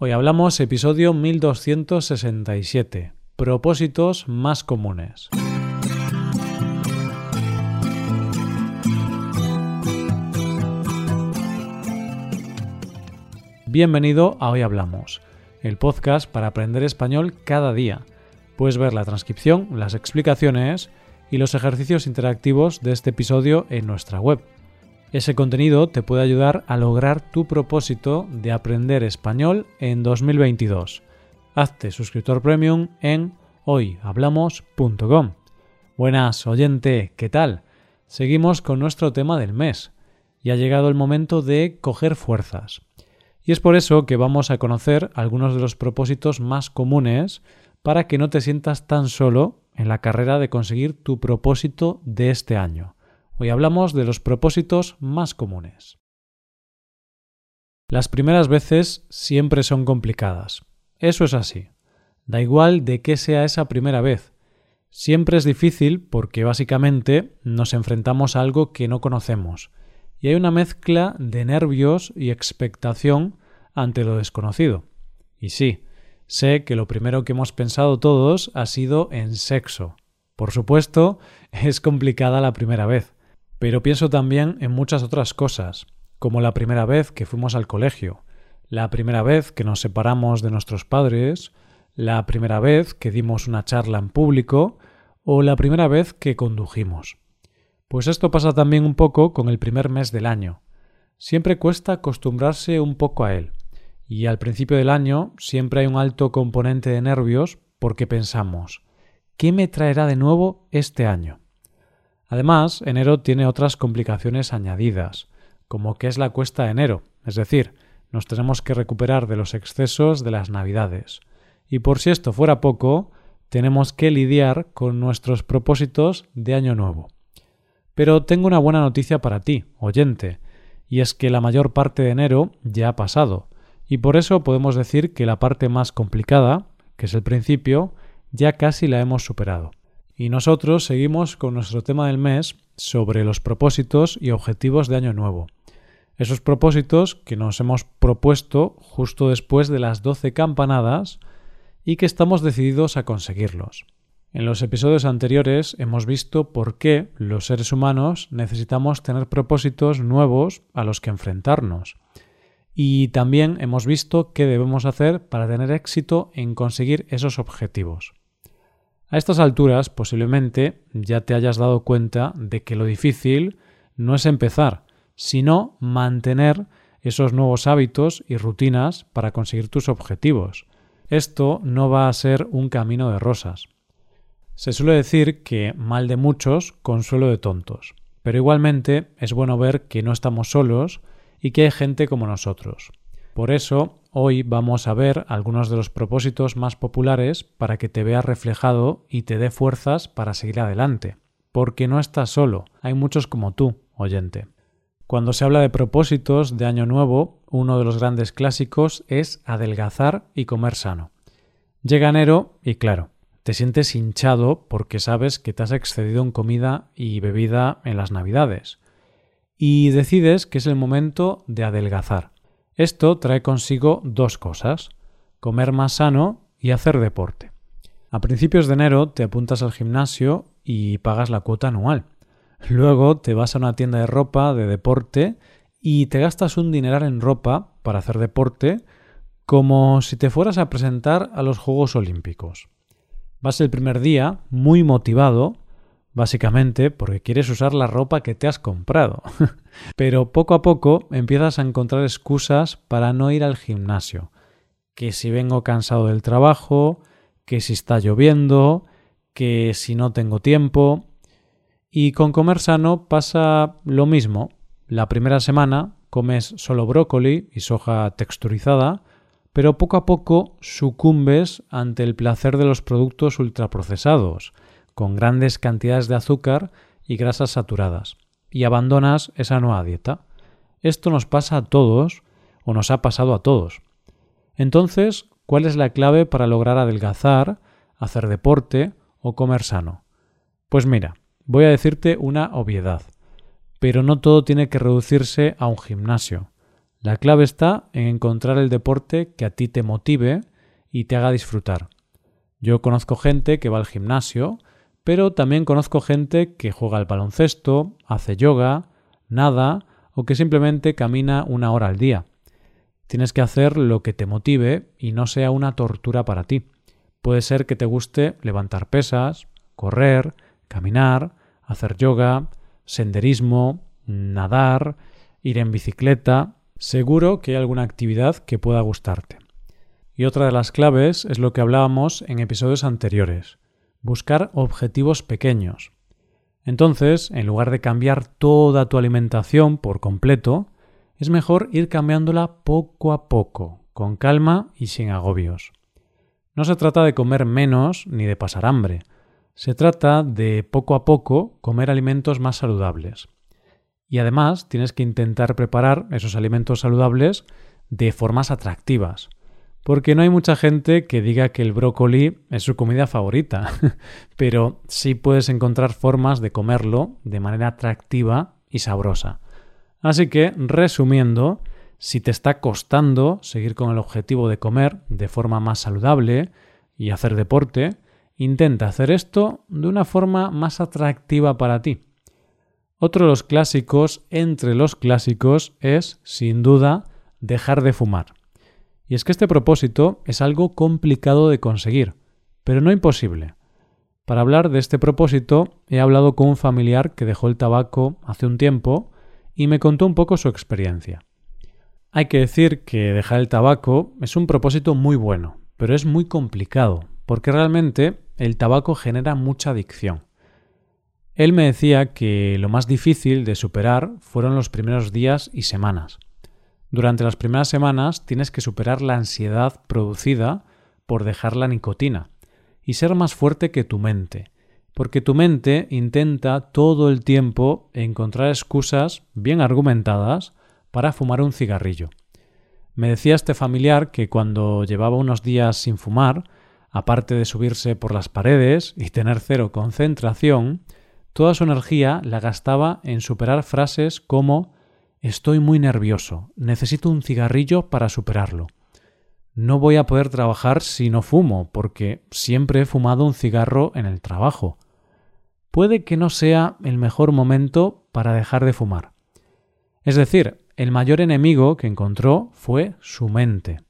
Hoy hablamos episodio 1267, propósitos más comunes. Bienvenido a Hoy Hablamos, el podcast para aprender español cada día. Puedes ver la transcripción, las explicaciones y los ejercicios interactivos de este episodio en nuestra web ese contenido te puede ayudar a lograr tu propósito de aprender español en 2022. Hazte suscriptor premium en hoyhablamos.com. Buenas, oyente, ¿qué tal? Seguimos con nuestro tema del mes y ha llegado el momento de coger fuerzas. Y es por eso que vamos a conocer algunos de los propósitos más comunes para que no te sientas tan solo en la carrera de conseguir tu propósito de este año. Hoy hablamos de los propósitos más comunes. Las primeras veces siempre son complicadas. Eso es así. Da igual de qué sea esa primera vez. Siempre es difícil porque básicamente nos enfrentamos a algo que no conocemos y hay una mezcla de nervios y expectación ante lo desconocido. Y sí, sé que lo primero que hemos pensado todos ha sido en sexo. Por supuesto, es complicada la primera vez. Pero pienso también en muchas otras cosas, como la primera vez que fuimos al colegio, la primera vez que nos separamos de nuestros padres, la primera vez que dimos una charla en público o la primera vez que condujimos. Pues esto pasa también un poco con el primer mes del año. Siempre cuesta acostumbrarse un poco a él, y al principio del año siempre hay un alto componente de nervios porque pensamos ¿qué me traerá de nuevo este año? Además, enero tiene otras complicaciones añadidas, como que es la cuesta de enero, es decir, nos tenemos que recuperar de los excesos de las Navidades. Y por si esto fuera poco, tenemos que lidiar con nuestros propósitos de Año Nuevo. Pero tengo una buena noticia para ti, oyente, y es que la mayor parte de enero ya ha pasado, y por eso podemos decir que la parte más complicada, que es el principio, ya casi la hemos superado. Y nosotros seguimos con nuestro tema del mes sobre los propósitos y objetivos de Año Nuevo. Esos propósitos que nos hemos propuesto justo después de las 12 campanadas y que estamos decididos a conseguirlos. En los episodios anteriores hemos visto por qué los seres humanos necesitamos tener propósitos nuevos a los que enfrentarnos. Y también hemos visto qué debemos hacer para tener éxito en conseguir esos objetivos. A estas alturas posiblemente ya te hayas dado cuenta de que lo difícil no es empezar, sino mantener esos nuevos hábitos y rutinas para conseguir tus objetivos. Esto no va a ser un camino de rosas. Se suele decir que mal de muchos, consuelo de tontos, pero igualmente es bueno ver que no estamos solos y que hay gente como nosotros. Por eso, hoy vamos a ver algunos de los propósitos más populares para que te veas reflejado y te dé fuerzas para seguir adelante. Porque no estás solo, hay muchos como tú, oyente. Cuando se habla de propósitos de Año Nuevo, uno de los grandes clásicos es adelgazar y comer sano. Llega enero y claro, te sientes hinchado porque sabes que te has excedido en comida y bebida en las Navidades. Y decides que es el momento de adelgazar. Esto trae consigo dos cosas, comer más sano y hacer deporte. A principios de enero te apuntas al gimnasio y pagas la cuota anual. Luego te vas a una tienda de ropa de deporte y te gastas un dineral en ropa para hacer deporte como si te fueras a presentar a los Juegos Olímpicos. Vas el primer día muy motivado básicamente porque quieres usar la ropa que te has comprado. Pero poco a poco empiezas a encontrar excusas para no ir al gimnasio. Que si vengo cansado del trabajo, que si está lloviendo, que si no tengo tiempo. Y con comer sano pasa lo mismo. La primera semana comes solo brócoli y soja texturizada, pero poco a poco sucumbes ante el placer de los productos ultraprocesados con grandes cantidades de azúcar y grasas saturadas, y abandonas esa nueva dieta. Esto nos pasa a todos, o nos ha pasado a todos. Entonces, ¿cuál es la clave para lograr adelgazar, hacer deporte o comer sano? Pues mira, voy a decirte una obviedad, pero no todo tiene que reducirse a un gimnasio. La clave está en encontrar el deporte que a ti te motive y te haga disfrutar. Yo conozco gente que va al gimnasio, pero también conozco gente que juega al baloncesto, hace yoga, nada o que simplemente camina una hora al día. Tienes que hacer lo que te motive y no sea una tortura para ti. Puede ser que te guste levantar pesas, correr, caminar, hacer yoga, senderismo, nadar, ir en bicicleta. Seguro que hay alguna actividad que pueda gustarte. Y otra de las claves es lo que hablábamos en episodios anteriores, buscar objetivos pequeños. Entonces, en lugar de cambiar toda tu alimentación por completo, es mejor ir cambiándola poco a poco, con calma y sin agobios. No se trata de comer menos ni de pasar hambre, se trata de poco a poco comer alimentos más saludables. Y además tienes que intentar preparar esos alimentos saludables de formas atractivas, porque no hay mucha gente que diga que el brócoli es su comida favorita, pero sí puedes encontrar formas de comerlo de manera atractiva y sabrosa. Así que, resumiendo, si te está costando seguir con el objetivo de comer de forma más saludable y hacer deporte, intenta hacer esto de una forma más atractiva para ti. Otro de los clásicos entre los clásicos es, sin duda, dejar de fumar. Y es que este propósito es algo complicado de conseguir, pero no imposible. Para hablar de este propósito he hablado con un familiar que dejó el tabaco hace un tiempo y me contó un poco su experiencia. Hay que decir que dejar el tabaco es un propósito muy bueno, pero es muy complicado, porque realmente el tabaco genera mucha adicción. Él me decía que lo más difícil de superar fueron los primeros días y semanas. Durante las primeras semanas tienes que superar la ansiedad producida por dejar la nicotina y ser más fuerte que tu mente, porque tu mente intenta todo el tiempo encontrar excusas bien argumentadas para fumar un cigarrillo. Me decía este familiar que cuando llevaba unos días sin fumar, aparte de subirse por las paredes y tener cero concentración, toda su energía la gastaba en superar frases como Estoy muy nervioso. Necesito un cigarrillo para superarlo. No voy a poder trabajar si no fumo, porque siempre he fumado un cigarro en el trabajo. Puede que no sea el mejor momento para dejar de fumar. Es decir, el mayor enemigo que encontró fue su mente.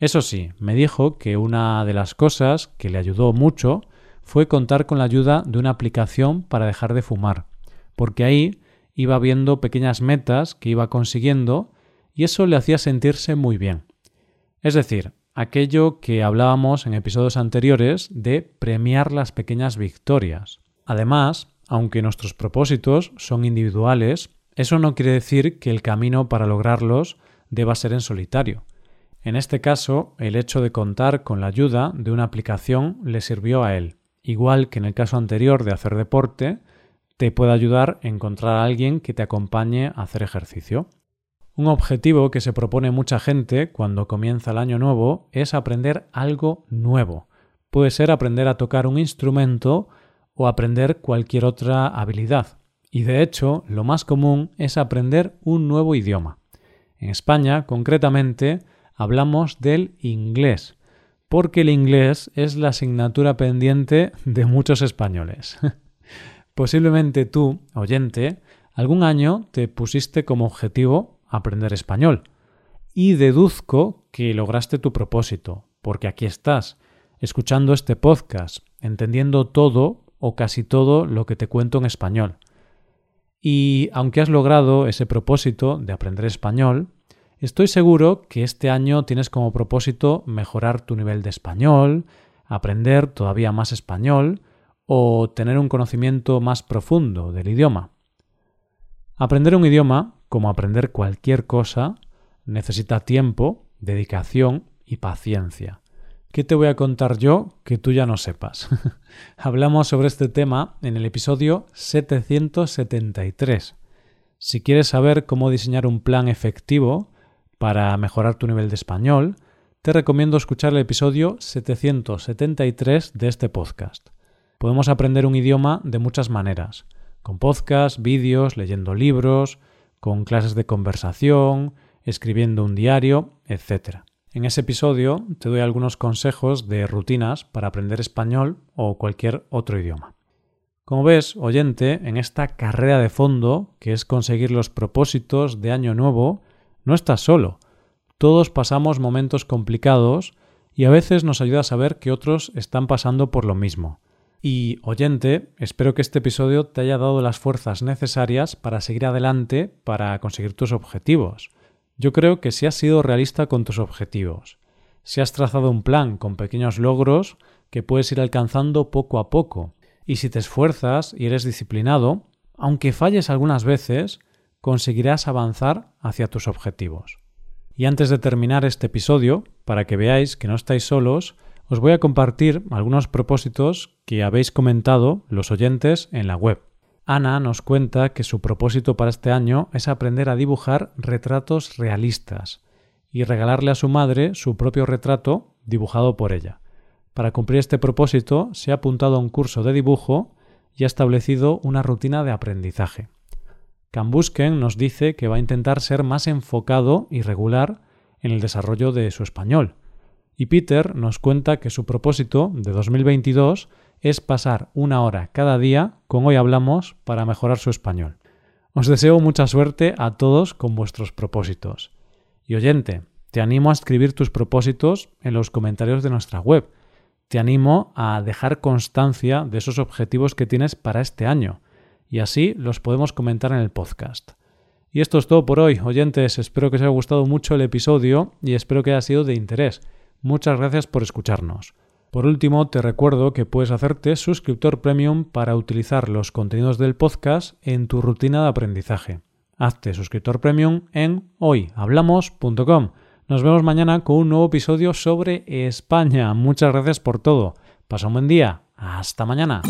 Eso sí, me dijo que una de las cosas que le ayudó mucho fue contar con la ayuda de una aplicación para dejar de fumar, porque ahí iba viendo pequeñas metas que iba consiguiendo y eso le hacía sentirse muy bien. Es decir, aquello que hablábamos en episodios anteriores de premiar las pequeñas victorias. Además, aunque nuestros propósitos son individuales, eso no quiere decir que el camino para lograrlos deba ser en solitario. En este caso, el hecho de contar con la ayuda de una aplicación le sirvió a él, igual que en el caso anterior de hacer deporte, te puede ayudar a encontrar a alguien que te acompañe a hacer ejercicio. Un objetivo que se propone mucha gente cuando comienza el año nuevo es aprender algo nuevo. Puede ser aprender a tocar un instrumento o aprender cualquier otra habilidad. Y de hecho, lo más común es aprender un nuevo idioma. En España, concretamente, hablamos del inglés, porque el inglés es la asignatura pendiente de muchos españoles. Posiblemente tú, oyente, algún año te pusiste como objetivo aprender español. Y deduzco que lograste tu propósito, porque aquí estás, escuchando este podcast, entendiendo todo o casi todo lo que te cuento en español. Y aunque has logrado ese propósito de aprender español, estoy seguro que este año tienes como propósito mejorar tu nivel de español, aprender todavía más español, o tener un conocimiento más profundo del idioma. Aprender un idioma, como aprender cualquier cosa, necesita tiempo, dedicación y paciencia. ¿Qué te voy a contar yo que tú ya no sepas? Hablamos sobre este tema en el episodio 773. Si quieres saber cómo diseñar un plan efectivo para mejorar tu nivel de español, te recomiendo escuchar el episodio 773 de este podcast. Podemos aprender un idioma de muchas maneras, con podcasts, vídeos, leyendo libros, con clases de conversación, escribiendo un diario, etc. En ese episodio te doy algunos consejos de rutinas para aprender español o cualquier otro idioma. Como ves, oyente, en esta carrera de fondo, que es conseguir los propósitos de año nuevo, no estás solo. Todos pasamos momentos complicados y a veces nos ayuda a saber que otros están pasando por lo mismo. Y, oyente, espero que este episodio te haya dado las fuerzas necesarias para seguir adelante para conseguir tus objetivos. Yo creo que si has sido realista con tus objetivos, si has trazado un plan con pequeños logros que puedes ir alcanzando poco a poco, y si te esfuerzas y eres disciplinado, aunque falles algunas veces, conseguirás avanzar hacia tus objetivos. Y antes de terminar este episodio, para que veáis que no estáis solos, os voy a compartir algunos propósitos que habéis comentado los oyentes en la web. Ana nos cuenta que su propósito para este año es aprender a dibujar retratos realistas y regalarle a su madre su propio retrato dibujado por ella. Para cumplir este propósito se ha apuntado a un curso de dibujo y ha establecido una rutina de aprendizaje. Cambusken nos dice que va a intentar ser más enfocado y regular en el desarrollo de su español. Y Peter nos cuenta que su propósito de 2022 es pasar una hora cada día con Hoy Hablamos para mejorar su español. Os deseo mucha suerte a todos con vuestros propósitos. Y oyente, te animo a escribir tus propósitos en los comentarios de nuestra web te animo a dejar constancia de esos objetivos que tienes para este año y así los podemos comentar en el podcast. Y esto es todo por hoy, oyentes. Espero que os haya gustado mucho el episodio y espero que haya sido de interés. Muchas gracias por escucharnos. Por último, te recuerdo que puedes hacerte suscriptor premium para utilizar los contenidos del podcast en tu rutina de aprendizaje. Hazte suscriptor premium en hoyhablamos.com. Nos vemos mañana con un nuevo episodio sobre España. Muchas gracias por todo. Pasa un buen día. Hasta mañana.